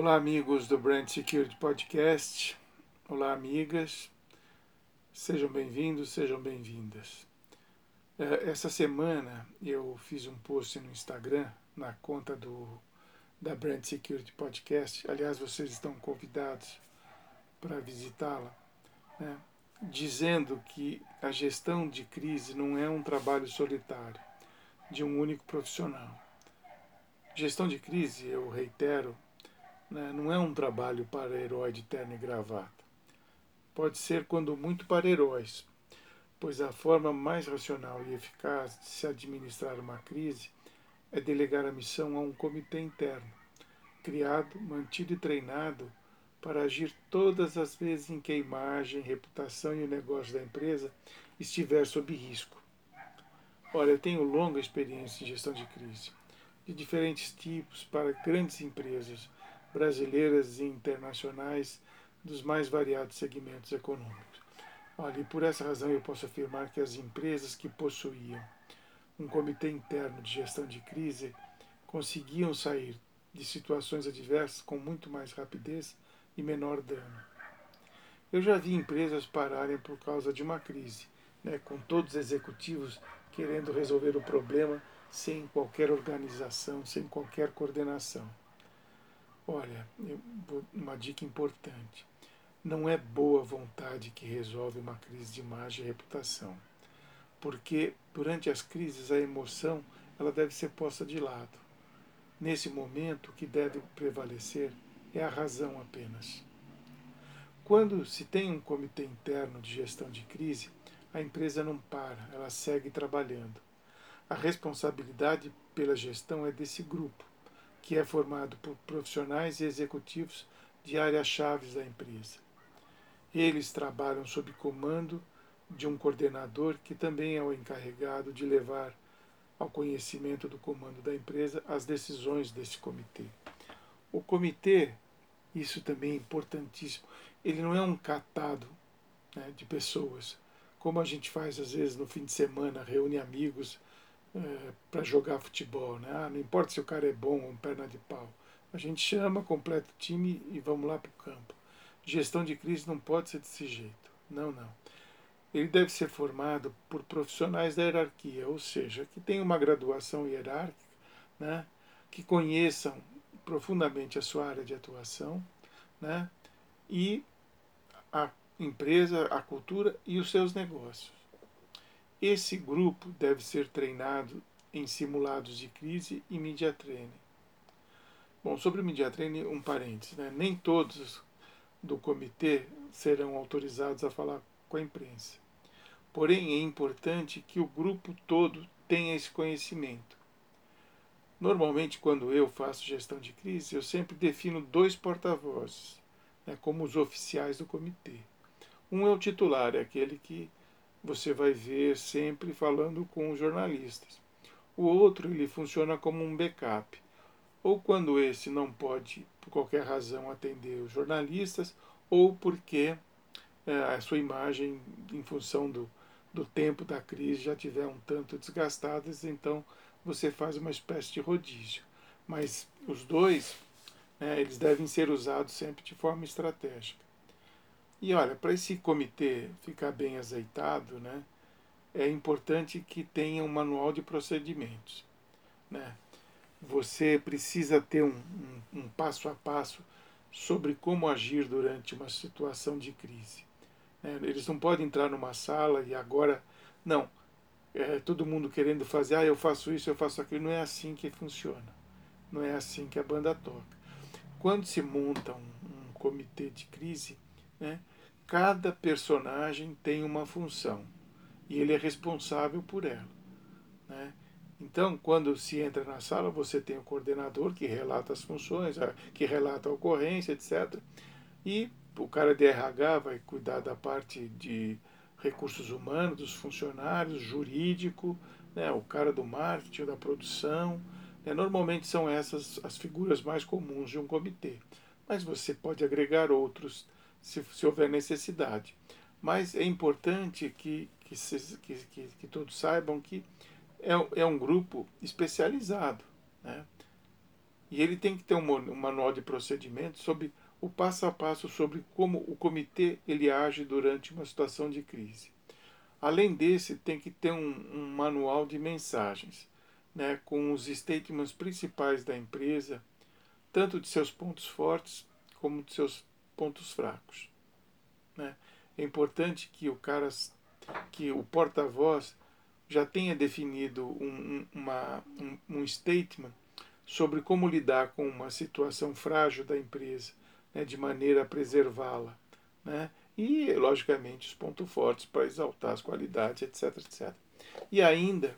Olá, amigos do Brand Security Podcast. Olá, amigas. Sejam bem-vindos, sejam bem-vindas. É, essa semana eu fiz um post no Instagram, na conta do, da Brand Security Podcast. Aliás, vocês estão convidados para visitá-la, né? dizendo que a gestão de crise não é um trabalho solitário de um único profissional. Gestão de crise, eu reitero, né, não é um trabalho para herói de terno e gravata. Pode ser, quando muito, para heróis, pois a forma mais racional e eficaz de se administrar uma crise é delegar a missão a um comitê interno, criado, mantido e treinado para agir todas as vezes em que a imagem, reputação e o negócio da empresa estiver sob risco. Olha, eu tenho longa experiência em gestão de crise, de diferentes tipos para grandes empresas, brasileiras e internacionais dos mais variados segmentos econômicos. Olha, e por essa razão eu posso afirmar que as empresas que possuíam um comitê interno de gestão de crise conseguiam sair de situações adversas com muito mais rapidez e menor dano. Eu já vi empresas pararem por causa de uma crise, né, com todos os executivos querendo resolver o problema sem qualquer organização, sem qualquer coordenação. Olha, uma dica importante. Não é boa vontade que resolve uma crise de imagem e reputação. Porque durante as crises a emoção ela deve ser posta de lado. Nesse momento o que deve prevalecer é a razão apenas. Quando se tem um comitê interno de gestão de crise, a empresa não para, ela segue trabalhando. A responsabilidade pela gestão é desse grupo que é formado por profissionais e executivos de áreas chaves da empresa. Eles trabalham sob comando de um coordenador que também é o encarregado de levar ao conhecimento do comando da empresa as decisões desse comitê. O comitê, isso também é importantíssimo, ele não é um catado né, de pessoas, como a gente faz às vezes no fim de semana, reúne amigos é, para jogar futebol. Né? Ah, não importa se o cara é bom ou perna de pau. A gente chama, completa o time e vamos lá para o campo. Gestão de crise não pode ser desse jeito. Não, não. Ele deve ser formado por profissionais da hierarquia, ou seja, que tenham uma graduação hierárquica, né? que conheçam profundamente a sua área de atuação né? e a empresa, a cultura e os seus negócios. Esse grupo deve ser treinado em simulados de crise e media training. Bom, sobre o media training, um parênteses, né? nem todos do comitê serão autorizados a falar com a imprensa. Porém, é importante que o grupo todo tenha esse conhecimento. Normalmente, quando eu faço gestão de crise, eu sempre defino dois porta-vozes, né, como os oficiais do comitê. Um é o titular, é aquele que você vai ver sempre falando com os jornalistas. O outro ele funciona como um backup. Ou quando esse não pode, por qualquer razão, atender os jornalistas, ou porque é, a sua imagem, em função do, do tempo da crise, já tiver um tanto desgastadas, então você faz uma espécie de rodízio. Mas os dois, né, eles devem ser usados sempre de forma estratégica. E olha, para esse comitê ficar bem azeitado, né, é importante que tenha um manual de procedimentos. Né? Você precisa ter um, um, um passo a passo sobre como agir durante uma situação de crise. Né? Eles não podem entrar numa sala e agora. Não. É, todo mundo querendo fazer, ah, eu faço isso, eu faço aquilo. Não é assim que funciona. Não é assim que a banda toca. Quando se monta um, um comitê de crise, né? Cada personagem tem uma função e ele é responsável por ela. Né? Então, quando se entra na sala, você tem o coordenador que relata as funções, que relata a ocorrência, etc. E o cara de RH vai cuidar da parte de recursos humanos, dos funcionários, jurídico, né? o cara do marketing, da produção. Né? Normalmente são essas as figuras mais comuns de um comitê. Mas você pode agregar outros se, se houver necessidade. Mas é importante que, que, se, que, que, que, todos saibam que é, é um grupo especializado. Né? E ele tem que ter um, um manual de procedimento sobre o passo a passo sobre como o comitê ele age durante uma situação de crise. Além desse, tem que ter um, um manual de mensagens, né, com os statements principais da empresa, tanto de seus pontos fortes como de seus pontos fracos. Né? É importante que o cara, que o porta-voz já tenha definido um, uma, um, um statement sobre como lidar com uma situação frágil da empresa, né, de maneira a preservá-la. Né? E, logicamente, os pontos fortes para exaltar as qualidades, etc. etc. E ainda,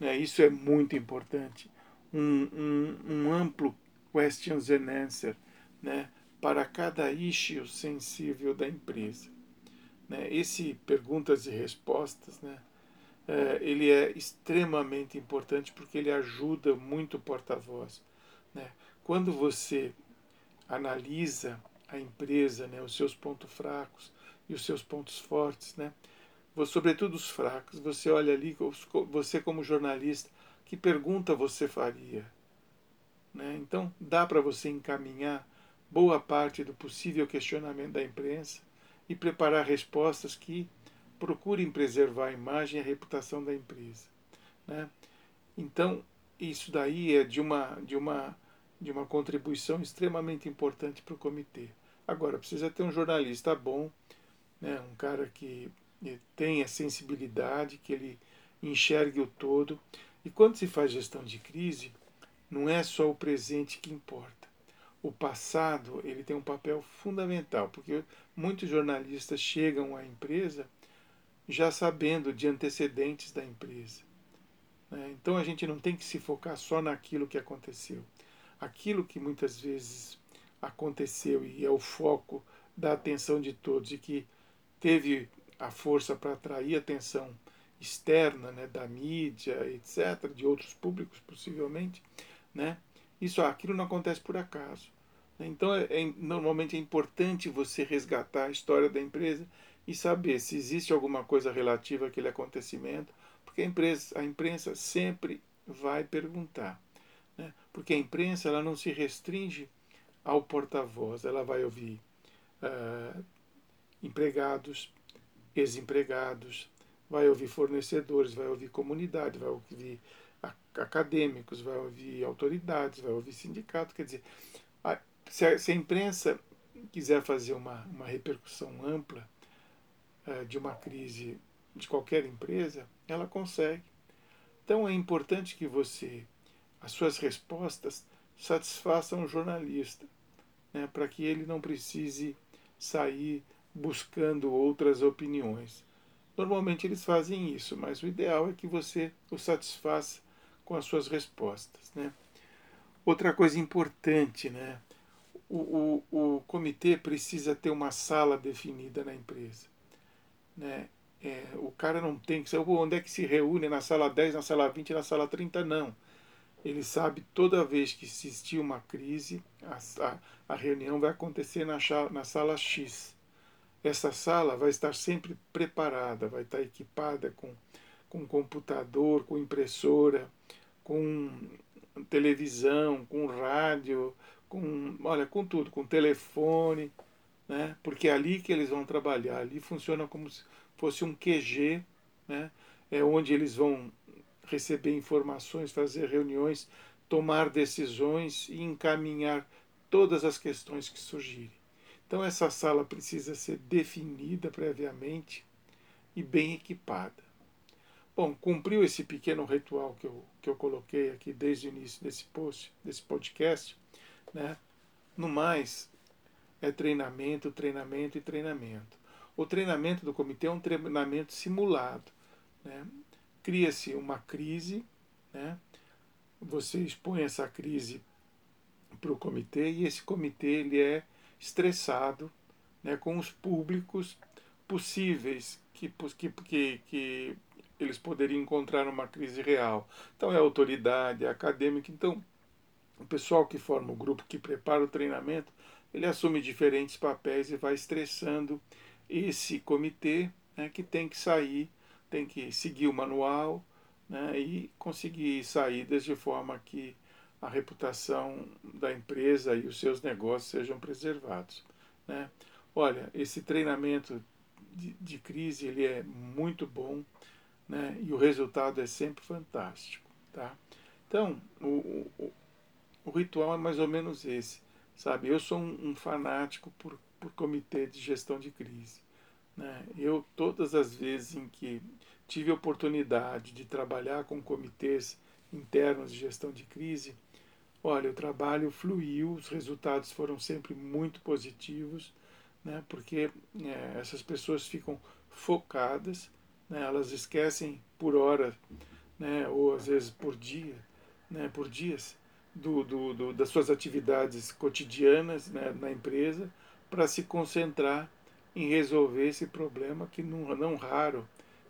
né, isso é muito importante, um, um, amplo questions and answer né, para cada issue sensível da empresa. Né? Esse perguntas e respostas, né, é, ele é extremamente importante porque ele ajuda muito o porta-voz. Né? Quando você analisa a empresa, né, os seus pontos fracos e os seus pontos fortes, né, sobretudo os fracos, você olha ali, você como jornalista, que pergunta você faria? Né? Então, dá para você encaminhar boa parte do possível questionamento da imprensa e preparar respostas que procurem preservar a imagem e a reputação da empresa. Né? Então, isso daí é de uma, de uma, de uma contribuição extremamente importante para o comitê. Agora, precisa ter um jornalista bom, né? um cara que tenha sensibilidade, que ele enxergue o todo. E quando se faz gestão de crise, não é só o presente que importa. O passado ele tem um papel fundamental, porque muitos jornalistas chegam à empresa já sabendo de antecedentes da empresa. Né? Então a gente não tem que se focar só naquilo que aconteceu. Aquilo que muitas vezes aconteceu e é o foco da atenção de todos e que teve a força para atrair atenção externa, né, da mídia, etc., de outros públicos possivelmente, né? Isso, aquilo não acontece por acaso. Então, é, é, normalmente é importante você resgatar a história da empresa e saber se existe alguma coisa relativa àquele acontecimento, porque a, empresa, a imprensa sempre vai perguntar. Né? Porque a imprensa ela não se restringe ao porta-voz, ela vai ouvir uh, empregados, ex-empregados, vai ouvir fornecedores, vai ouvir comunidade, vai ouvir acadêmicos, vai ouvir autoridades, vai ouvir sindicato. Quer dizer, se, a, se a imprensa quiser fazer uma, uma repercussão ampla uh, de uma crise de qualquer empresa, ela consegue. Então é importante que você, as suas respostas, satisfaçam o jornalista, né, para que ele não precise sair buscando outras opiniões. Normalmente eles fazem isso, mas o ideal é que você o satisfaça com as suas respostas. Né? Outra coisa importante, né? O, o, o comitê precisa ter uma sala definida na empresa. Né? É, o cara não tem que saber onde é que se reúne, na sala 10, na sala 20, na sala 30, não. Ele sabe toda vez que existir uma crise, a, a, a reunião vai acontecer na, na sala X. Essa sala vai estar sempre preparada, vai estar equipada com, com computador, com impressora, com televisão, com rádio, com, olha, com tudo, com telefone, né? Porque é ali que eles vão trabalhar, ali funciona como se fosse um QG, né? É onde eles vão receber informações, fazer reuniões, tomar decisões e encaminhar todas as questões que surgirem. Então essa sala precisa ser definida previamente e bem equipada. Bom, cumpriu esse pequeno ritual que eu, que eu coloquei aqui desde o início desse post, desse podcast, né? No mais, é treinamento, treinamento e treinamento. O treinamento do comitê é um treinamento simulado. Né? Cria-se uma crise, né? você expõe essa crise para o comitê e esse comitê ele é estressado né, com os públicos possíveis que, que, que, que eles poderiam encontrar uma crise real. Então é autoridade, é acadêmica. Então, o pessoal que forma o grupo, que prepara o treinamento, ele assume diferentes papéis e vai estressando esse comitê né, que tem que sair, tem que seguir o manual né, e conseguir saídas de forma que a reputação da empresa e os seus negócios sejam preservados. Né? Olha, esse treinamento de, de crise ele é muito bom né? e o resultado é sempre fantástico. Tá? Então, o, o, o ritual é mais ou menos esse. Sabe, eu sou um, um fanático por, por comitê de gestão de crise. Né? Eu, todas as vezes em que tive oportunidade de trabalhar com comitês internos de gestão de crise, olha, o trabalho fluiu, os resultados foram sempre muito positivos, né? porque é, essas pessoas ficam focadas, né? elas esquecem por hora, né? ou às vezes por dia, né? por dias, do, do, do, das suas atividades cotidianas né, na empresa para se concentrar em resolver esse problema que não, não raro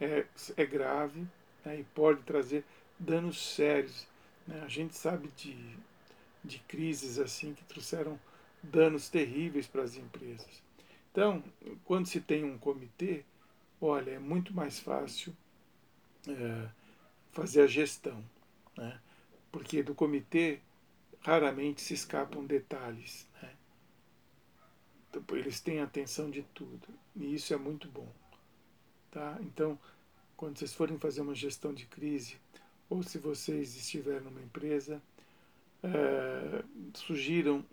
é, é grave né, e pode trazer danos sérios. Né? A gente sabe de, de crises assim que trouxeram danos terríveis para as empresas. Então, quando se tem um comitê, olha, é muito mais fácil é, fazer a gestão, né? porque do comitê raramente se escapam detalhes. Né? Então, eles têm atenção de tudo e isso é muito bom. Tá? Então, quando vocês forem fazer uma gestão de crise, ou se vocês estiverem numa empresa, é, sugiram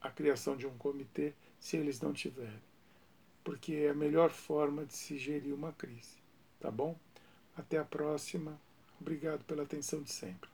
a criação de um comitê se eles não tiverem, porque é a melhor forma de se gerir uma crise. Tá bom? Até a próxima. Obrigado pela atenção de sempre.